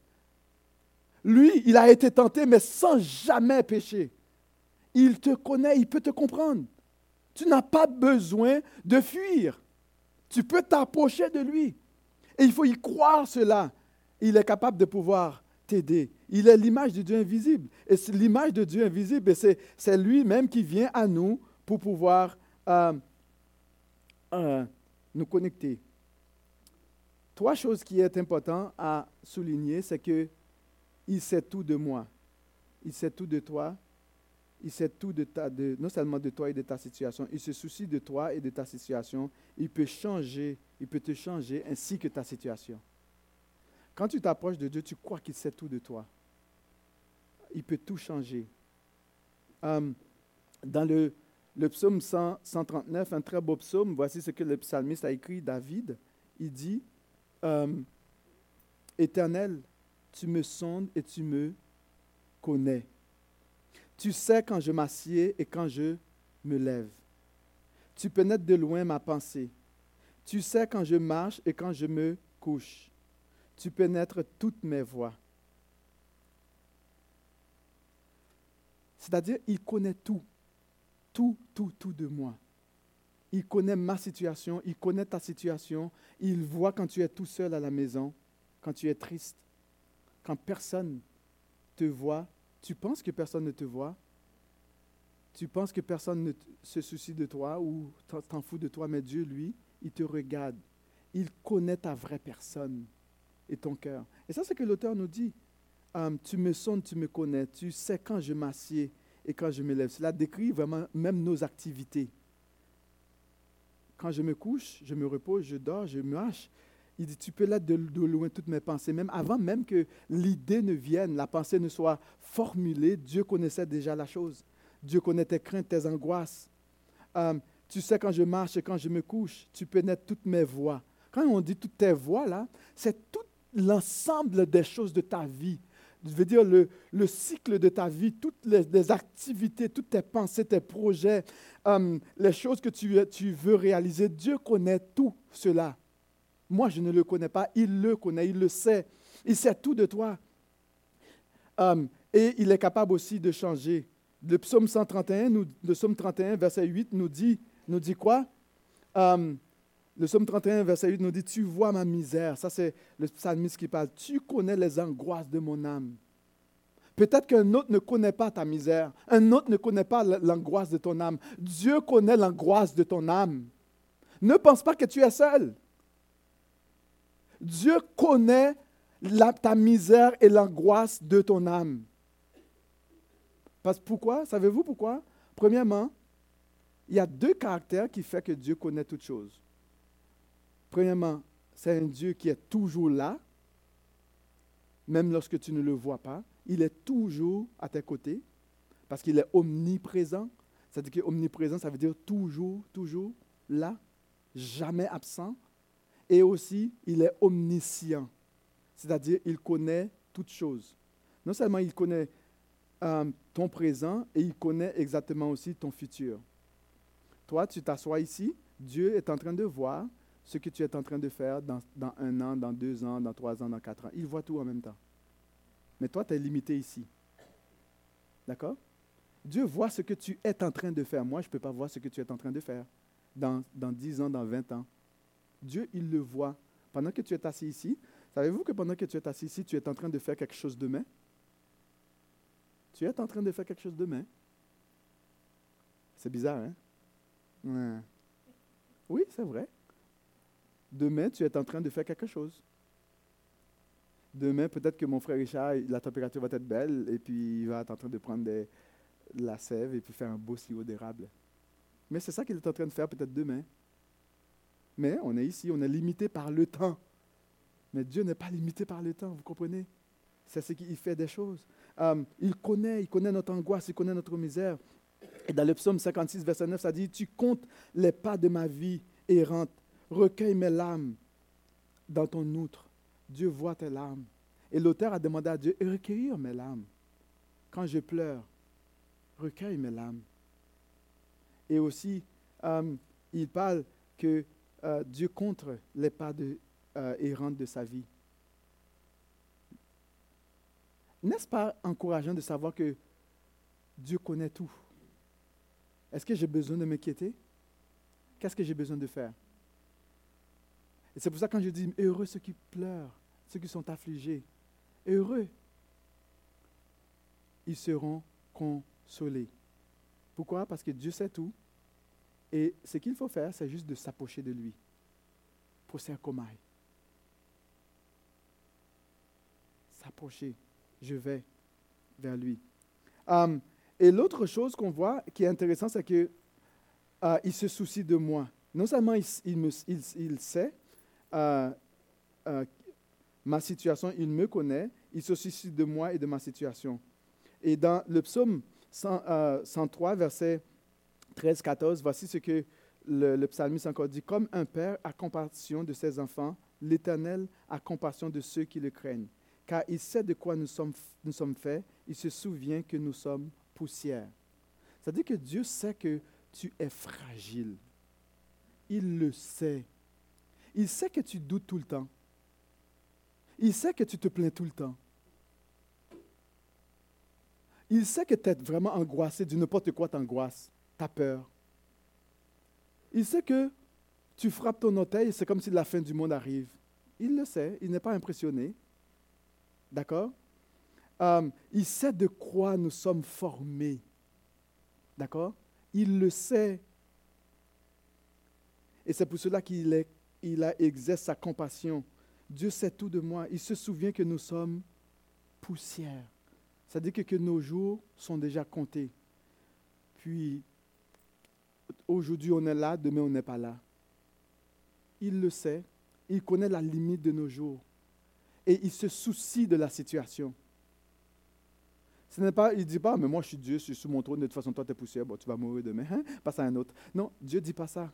Lui, il a été tenté, mais sans jamais pécher. Il te connaît, il peut te comprendre. Tu n'as pas besoin de fuir. Tu peux t'approcher de lui. Et il faut y croire cela. Il est capable de pouvoir t'aider. Il est l'image de Dieu invisible. Et l'image de Dieu invisible, c'est lui-même qui vient à nous pour pouvoir euh, euh, nous connecter. Trois choses qui est important à souligner, c'est que il sait tout de moi. Il sait tout de toi. Il sait tout de ta, de, non seulement de toi et de ta situation, il se soucie de toi et de ta situation. Il peut changer, il peut te changer ainsi que ta situation. Quand tu t'approches de Dieu, tu crois qu'il sait tout de toi. Il peut tout changer. Euh, dans le, le psaume 139, un très beau psaume, voici ce que le psalmiste a écrit, David. Il dit, euh, Éternel, tu me sondes et tu me connais. Tu sais quand je m'assieds et quand je me lève. Tu pénètres de loin ma pensée. Tu sais quand je marche et quand je me couche. Tu pénètres toutes mes voies. C'est-à-dire, il connaît tout tout, tout, tout de moi. Il connaît ma situation, il connaît ta situation, il voit quand tu es tout seul à la maison, quand tu es triste, quand personne te voit. Tu penses que personne ne te voit, tu penses que personne ne se soucie de toi ou t'en fout de toi, mais Dieu, lui, il te regarde. Il connaît ta vraie personne et ton cœur. Et ça, c'est ce que l'auteur nous dit. Hum, tu me sondes, tu me connais, tu sais quand je m'assieds et quand je me lève. Cela décrit vraiment même nos activités. Quand je me couche, je me repose, je dors, je me hache. Il dit, tu peux l'être de, loin toutes mes pensées. Même avant même que l'idée ne vienne, la pensée ne soit formulée, Dieu connaissait déjà la chose. Dieu connaît tes craintes, tes angoisses. Um, tu sais quand je marche et quand je me couche, tu connais toutes mes voix. Quand on dit toutes tes voix, là, c'est tout l'ensemble des choses de ta vie. Je veux dire, le, le cycle de ta vie, toutes les, activités, toutes tes pensées, tes projets, um, les choses que tu, tu veux réaliser. Dieu connaît tout cela. Moi, je ne le connais pas. Il le connaît, il le sait. Il sait tout de toi. Um, et il est capable aussi de changer le psaume 131, nous, le psaume 31, verset 8 nous dit, nous dit quoi? Um, Le psaume 31, verset 8 nous dit, tu vois ma misère. Ça, c'est le psalmiste qui parle. Tu connais les angoisses de mon âme. Peut-être qu'un autre ne connaît pas ta misère. Un autre ne connaît pas l'angoisse de ton âme. Dieu connaît l'angoisse de ton âme. Ne pense pas que tu es seul. Dieu connaît ta misère et l'angoisse de ton âme. Parce pourquoi? Savez-vous pourquoi? Premièrement, il y a deux caractères qui font que Dieu connaît toutes choses. Premièrement, c'est un Dieu qui est toujours là, même lorsque tu ne le vois pas. Il est toujours à tes côtés, parce qu'il est omniprésent. C'est-à-dire que omniprésent, ça veut dire toujours, toujours là, jamais absent. Et aussi, il est omniscient, c'est-à-dire il connaît toutes choses. Non seulement il connaît euh, ton présent et il connaît exactement aussi ton futur. Toi, tu t'assois ici, Dieu est en train de voir ce que tu es en train de faire dans, un an, dans deux ans, dans trois ans, dans quatre ans. Il voit tout en même temps. Mais toi, tu es limité ici. D'accord? Dieu voit ce que tu es en train de faire. Moi, je ne peux pas voir ce que tu es en train de faire dans, dans 10 ans, dans 20 ans. Dieu, il le voit. Pendant que tu es assis ici, savez-vous que pendant que tu es assis ici, tu es en train de faire quelque chose demain? Tu es en train de faire quelque chose demain? C'est bizarre, hein? Oui, c'est vrai. Demain, tu es en train de faire quelque chose. Demain, peut-être que mon frère Richard, la température va être belle et puis il va être en train de prendre la sève et puis faire un beau sirop d'érable. Mais c'est ça qu'il est en train de faire peut-être demain. Mais on est ici, on est limité par le temps. Mais Dieu n'est pas limité par le temps, vous comprenez? C'est ce qu'il fait des choses. Um, il connaît, il connaît notre angoisse, il connaît notre misère. Et dans le psaume 56, verset 9, ça dit, Tu comptes les pas de ma vie errante, recueille mes larmes dans ton outre. Dieu voit tes larmes. Et l'auteur a demandé à Dieu, recueillir mes larmes. Quand je pleure, recueille mes larmes. Et aussi, um, il parle que uh, Dieu compte les pas de, uh, errantes de sa vie. N'est-ce pas encourageant de savoir que Dieu connaît tout? Est-ce que j'ai besoin de m'inquiéter? Qu'est-ce que j'ai besoin de faire? Et c'est pour ça que quand je dis heureux ceux qui pleurent, ceux qui sont affligés, heureux, ils seront consolés. Pourquoi? Parce que Dieu sait tout. Et ce qu'il faut faire, c'est juste de s'approcher de lui. Pour comme S'approcher je vais vers lui. Um, et l'autre chose qu'on voit qui est intéressant, c'est qu'il uh, se soucie de moi. Non seulement il, il, il, il sait ma situation, il me connaît, il se soucie de moi et de ma situation. Et dans le psaume 100, 103, verset 13-14, voici ce que le, le psalmiste encore dit. Comme un père a compassion de ses enfants, l'Éternel a compassion de ceux qui le craignent car il sait de quoi nous sommes, nous sommes faits, il se souvient que nous sommes poussière. C'est-à-dire que Dieu sait que tu es fragile. Il le sait. Il sait que tu doutes tout le temps. Il sait que tu te plains tout le temps. Il sait que tu es vraiment angoissé de n'importe quoi t'angoisse. ta peur. Il sait que tu frappes ton orteil, c'est comme si la fin du monde arrive. Il le sait, il n'est pas impressionné. D'accord? Euh, Il sait de quoi nous sommes formés. D'accord? Il le sait. Et c'est pour cela qu'il il a exercé sa compassion. Dieu sait tout de moi. Il se souvient que nous sommes poussière. Ça dit que, que nos jours sont déjà comptés. Puis, aujourd'hui on est là, demain on n'est pas là. Il le sait. Il connaît la limite de nos jours. Et il se soucie de la situation. Ce n'est pas, il ne dit pas, mais moi je suis Dieu, je suis sous mon trône, de toute façon toi tu es poussière, bon, tu vas mourir demain, hein? passe à un autre. Non, Dieu ne dit pas ça.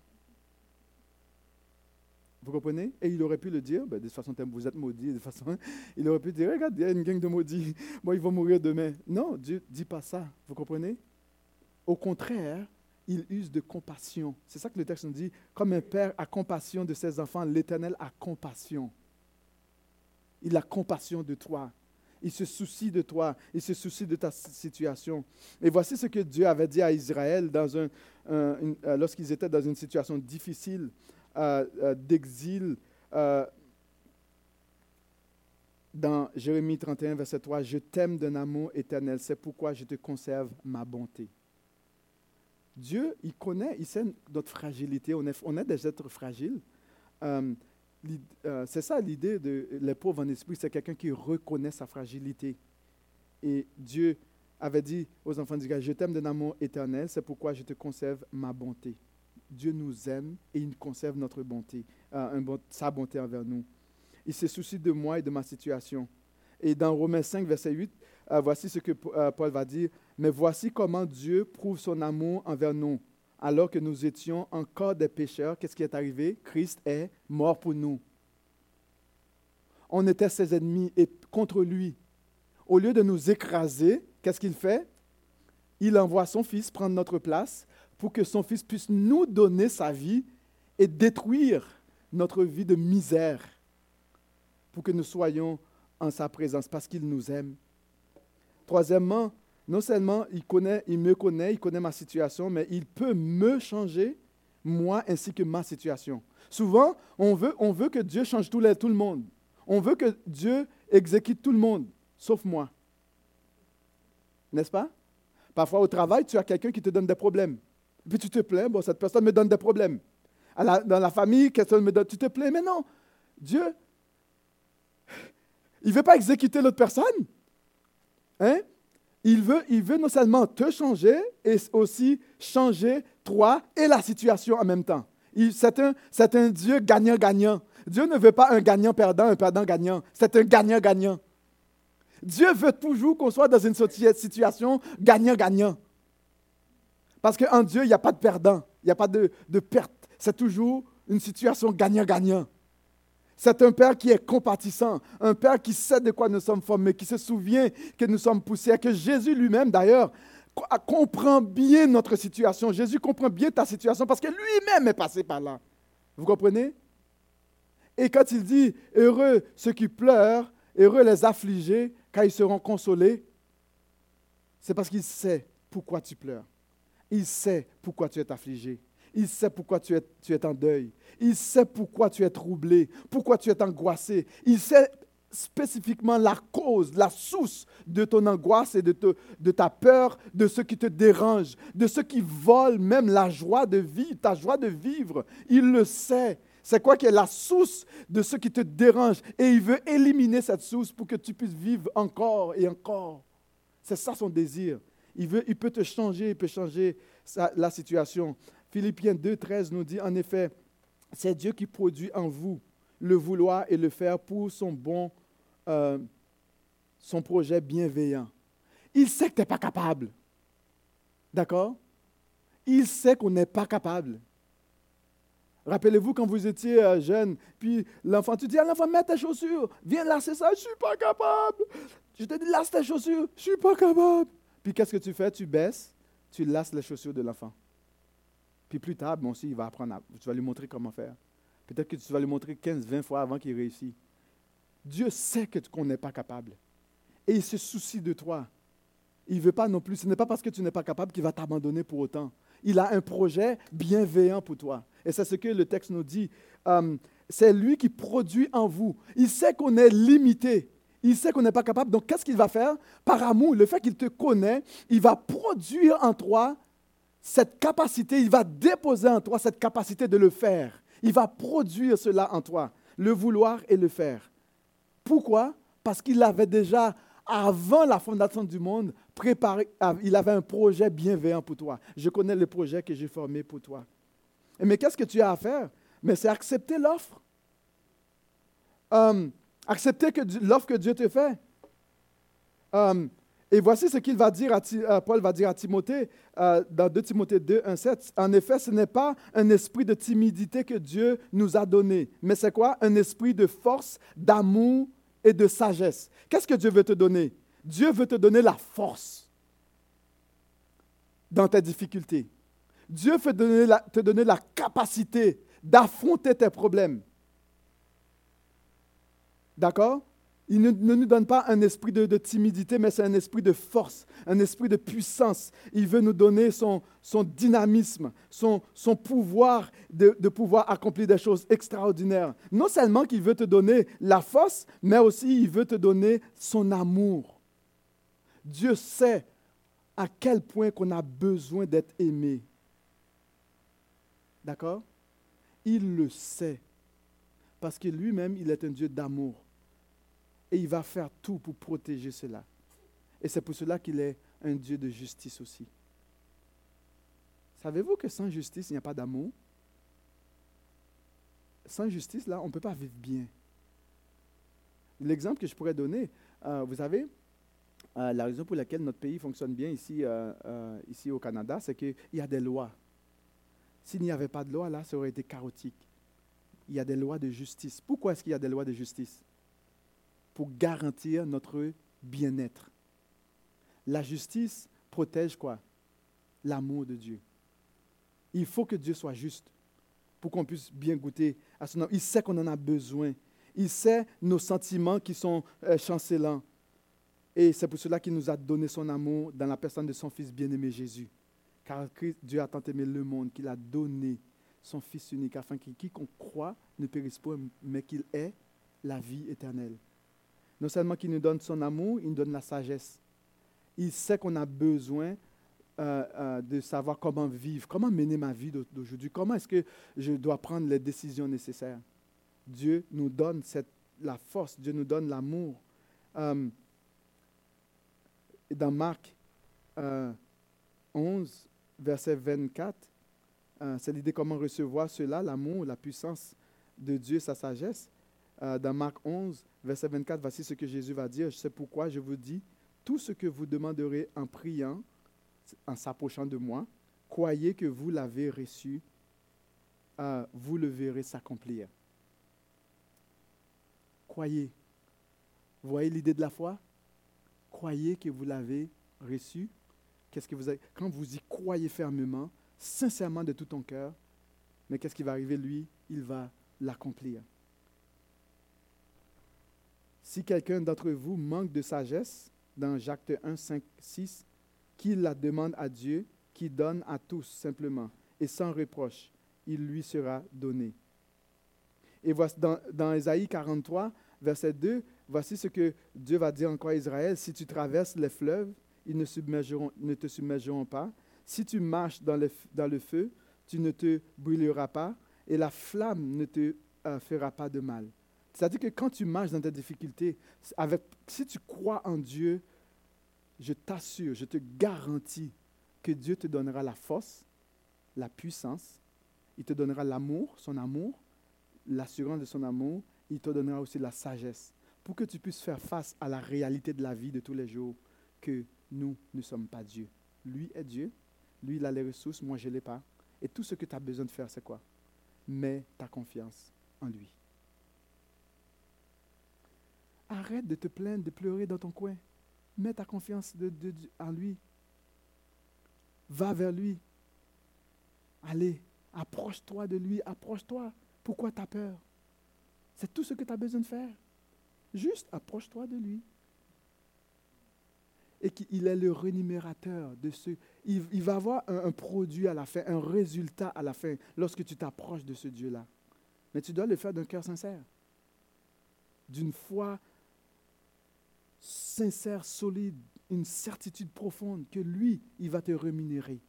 Vous comprenez? Et il aurait pu le dire, ben, de toute façon vous êtes maudits, de façon, hein? il aurait pu dire, regarde, il y a une gang de maudits, bon, ils vont mourir demain. Non, Dieu ne dit pas ça, vous comprenez? Au contraire, il use de compassion. C'est ça que le texte nous dit, comme un père a compassion de ses enfants, l'Éternel a compassion. Il a compassion de toi. Il se soucie de toi. Il se soucie de ta situation. Et voici ce que Dieu avait dit à Israël euh, lorsqu'ils étaient dans une situation difficile d'exil. dans Jérémie 31, verset 3, Je t'aime d'un amour éternel, c'est pourquoi je te conserve ma bonté. Dieu, il connaît, il sait notre fragilité. On est, on est des êtres fragiles. Euh, c'est ça l'idée de les pauvres en esprit, c'est quelqu'un qui reconnaît sa fragilité. Et Dieu avait dit aux enfants d'Israël, je t'aime d'un amour éternel, c'est pourquoi je te conserve ma bonté. Dieu nous aime et il conserve notre bonté, euh, sa bonté envers nous. Il se soucie de moi et de ma situation. Et dans Romains 5, verset 8, euh, voici ce que Paul va dire, mais voici comment Dieu prouve son amour envers nous alors que nous étions encore des pécheurs, qu'est-ce qui est arrivé? Christ est mort pour nous. On était ses ennemis et contre lui. Au lieu de nous écraser, qu'est-ce qu'il fait? Il envoie son Fils prendre notre place pour que son Fils puisse nous donner sa vie et détruire notre vie de misère pour que nous soyons en sa présence parce qu'il nous aime. Troisièmement, non seulement il, connaît, il me connaît, il connaît ma situation, mais il peut me changer, moi ainsi que ma situation. Souvent, on veut, on veut que Dieu change tout, tout le monde. On veut que Dieu exécute tout le monde, sauf moi. N'est-ce pas? Parfois au travail, tu as quelqu'un qui te donne des problèmes. Puis tu te plains, bon, cette personne me donne des problèmes. dans la famille, quelqu'un me donne, tu te plains, mais non, Dieu, il ne veut pas exécuter l'autre personne. Hein? Il veut, il veut non seulement te changer, et aussi changer toi et la situation en même temps. C'est un, un Dieu gagnant-gagnant. Dieu ne veut pas un gagnant-perdant, un perdant-gagnant. C'est un gagnant-gagnant. Dieu veut toujours qu'on soit dans une situation gagnant-gagnant. Parce qu'en Dieu, il n'y a pas de perdant, il n'y a pas de, perte. C'est toujours une situation gagnant-gagnant. C'est un Père qui est compatissant, un Père qui sait de quoi nous sommes formés, qui se souvient que nous sommes poussières, que Jésus lui-même d'ailleurs comprend bien notre situation. Jésus comprend bien ta situation parce que lui-même est passé par là. Vous comprenez? Et quand il dit, heureux ceux qui pleurent, heureux les affligés, car ils seront consolés, c'est parce qu'il sait pourquoi tu pleures. Il sait pourquoi tu es affligé. Il sait pourquoi tu es, tu es en deuil. Il sait pourquoi tu es troublé, pourquoi tu es angoissé. Il sait spécifiquement la cause, la source de ton angoisse et de, de ta peur, de ce qui te dérange, de ce qui vole même la joie de vivre, ta joie de vivre. Il le sait. C'est quoi qui est la source de ce qui te dérange? Et il veut éliminer cette source pour que tu puisses vivre encore et encore. C'est ça son désir. Il, veut, il peut te changer, il peut changer la situation. Philippiens 2, 13 nous dit en effet, c'est Dieu qui produit en vous le vouloir et le faire pour son bon, euh, son projet bienveillant. Il sait que tu n'es pas capable. D'accord? Il sait qu'on n'est pas capable. Rappelez-vous quand vous étiez euh, jeune, puis l'enfant, tu dis à l'enfant, mets tes chaussures, viens lasser ça, je ne suis pas capable. Je te dis, lasse tes chaussures, je ne suis pas capable. Puis qu'est-ce que tu fais? Tu baisses, tu lasses les chaussures de l'enfant. Puis plus tard, bon, il va apprendre, tu vas lui montrer comment faire. Peut-être que tu vas lui montrer 15, 20 fois avant qu'il réussisse. Dieu sait que qu'on n'est pas capable. Et il se soucie de toi. Il ne veut pas non plus, ce n'est pas parce que tu n'es pas capable qu'il va t'abandonner pour autant. il a un projet bienveillant pour toi. Et c'est ce que le texte nous dit. Euh, c'est lui qui produit en vous. Il sait qu'on est limité. Il sait qu'on n'est pas capable. Donc, qu'est-ce qu'il va faire? Par amour, le fait qu'il te connaît, il va produire en toi cette capacité, il va déposer en toi cette capacité de le faire. Il va produire cela en toi, le vouloir et le faire. Pourquoi? Parce qu'il avait déjà, avant la fondation du monde, préparé, il avait un projet bienveillant pour toi. Je connais le projet que j'ai formé pour toi. Mais qu'est-ce que tu as à faire? Mais c'est accepter l'offre. Euh, accepter l'offre que Dieu te fait. Euh, et voici ce qu'il va dire à, euh, Paul va dire à Timothée dans 2 Timothée 2, 1, 7. En effet, ce n'est pas un esprit de timidité que Dieu nous a donné, mais c'est quoi? Un esprit de force, d'amour et de sagesse. Qu'est-ce que Dieu veut te donner? Dieu veut te donner la force dans tes difficultés. Dieu veut te donner la capacité d'affronter tes problèmes. D'accord? Il ne, nous donne pas un esprit de, timidité, mais c'est un esprit de force, un esprit de puissance. Il veut nous donner son, dynamisme, son, pouvoir de, pouvoir accomplir des choses extraordinaires. Non seulement qu'il veut te donner la force, mais aussi il veut te donner son amour. Dieu sait à quel point qu'on a besoin d'être aimé. D'accord? Il le sait. Parce que lui-même, il est un Dieu d'amour. Et il va faire tout pour protéger cela. Et c'est pour cela qu'il est un Dieu de justice aussi. Savez-vous que sans justice, il n'y a pas d'amour? Sans justice, là, on ne peut pas vivre bien. L'exemple que je pourrais donner, euh, vous savez, euh, la raison pour laquelle notre pays fonctionne bien ici, euh, ici au Canada, c'est qu'il y a des lois. S'il n'y avait pas de loi, là, ça aurait été chaotique. Il y a des lois de justice. Pourquoi est-ce qu'il y a des lois de justice? Pour garantir notre bien-être. La justice protège quoi? L'amour de Dieu. Il faut que Dieu soit juste pour qu'on puisse bien goûter à son amour. Il sait qu'on en a besoin. Il sait nos sentiments qui sont euh, chancelants. Et c'est pour cela qu'il nous a donné son amour dans la personne de son Fils bien-aimé Jésus. Car Dieu a tant aimé le monde qu'il a donné son Fils unique afin que quiconque croit ne périsse pas, mais qu'il ait la vie éternelle. Non seulement qu'il nous donne son amour, il nous donne la sagesse. Il sait qu'on a besoin euh, euh, de savoir comment vivre, comment mener ma vie d'aujourd'hui, comment est-ce que je dois prendre les décisions nécessaires? Dieu nous donne la force, Dieu nous donne l'amour. Euh, dans Marc 11, verset 24, c'est l'idée comment recevoir cela, l'amour, la puissance de Dieu, sa sagesse. Dans Marc 11, verset 24, voici ce que Jésus va dire. Sais pourquoi je vous dis, tout ce que vous demanderez en priant, en s'approchant de moi, croyez que vous l'avez reçu, euh, vous le verrez s'accomplir. Croyez. Vous voyez l'idée de la foi? Croyez que vous l'avez reçu? Qu'est-ce que vous avez? Quand vous y croyez fermement, sincèrement de tout ton cœur, mais qu'est-ce qui va arriver Lui, il va l'accomplir. Si quelqu'un d'entre vous manque de sagesse, dans Jacques 1, 5, 6, qu'il la demande à Dieu, qui donne à tous simplement, et sans reproche, il lui sera donné. Et voici dans, dans Ésaïe 43, verset 2, voici ce que Dieu va dire encore à Israël, si tu traverses les fleuves, ils ne, submergeront, te submergeront pas. Si tu marches dans le, dans le feu, tu ne te brûleras pas, et la flamme ne te euh, fera pas de mal. C'est-à-dire que quand tu marches dans tes difficultés, avec, si tu crois en Dieu, je t'assure, je te garantis que Dieu te donnera la force, la puissance, il te donnera l'amour, son amour, l'assurance de son amour, il te donnera aussi la sagesse pour que tu puisses faire face à la réalité de la vie de tous les jours, que nous ne sommes pas Dieu. Lui est Dieu, lui il a les ressources, moi je ne l'ai pas. Et tout ce que tu as besoin de faire, c'est quoi? Mets ta confiance en lui. Arrête de te plaindre, de pleurer dans ton coin. Mets ta confiance de, en lui. Va vers lui. Allez, approche-toi de lui, approche-toi. Pourquoi tu peur? C'est tout ce que tu as besoin de faire. Juste approche-toi de lui. et qu'il est le rémunérateur de ce. Il, il va avoir un, un produit à la fin, un résultat à la fin lorsque tu t'approches de ce Dieu-là. Mais tu dois le faire d'un cœur sincère, d'une foi sincère, solide, une certitude profonde que lui, il va te rémunérer.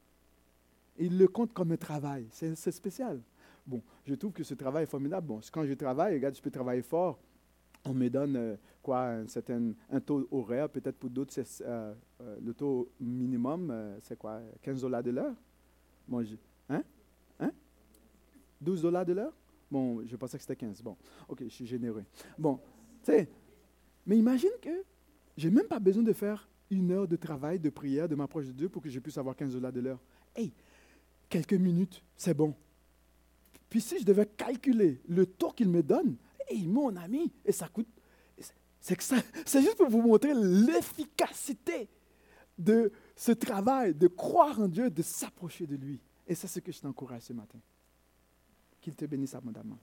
Il le compte comme un travail. C'est spécial. Bon, je trouve que ce travail est formidable. Bon, quand je travaille, regarde, je peux travailler fort. On me donne euh, quoi, un certain un taux horaire. Peut-être pour d'autres, euh, euh, le taux minimum, c'est quoi, 15 dollars de l'heure? Bon, hein? Hein? 12 dollars de l'heure? Bon, je pensais que c'était 15. Bon, ok, je suis généreux. Bon, tu sais, mais imagine que j'ai même pas besoin de faire une heure de travail, de prière, de m'approcher de Dieu pour que je puisse avoir 15 dollars de l'heure. Hey, quelques minutes, c'est bon. Puis si je devais calculer le taux qu'il me donne, hey, mon ami, et ça coûte. C'est que ça, c'est juste pour vous montrer l'efficacité de ce travail, de croire en Dieu, de s'approcher de lui. Et c'est ce que je t'encourage ce matin. Qu'il te bénisse abondamment.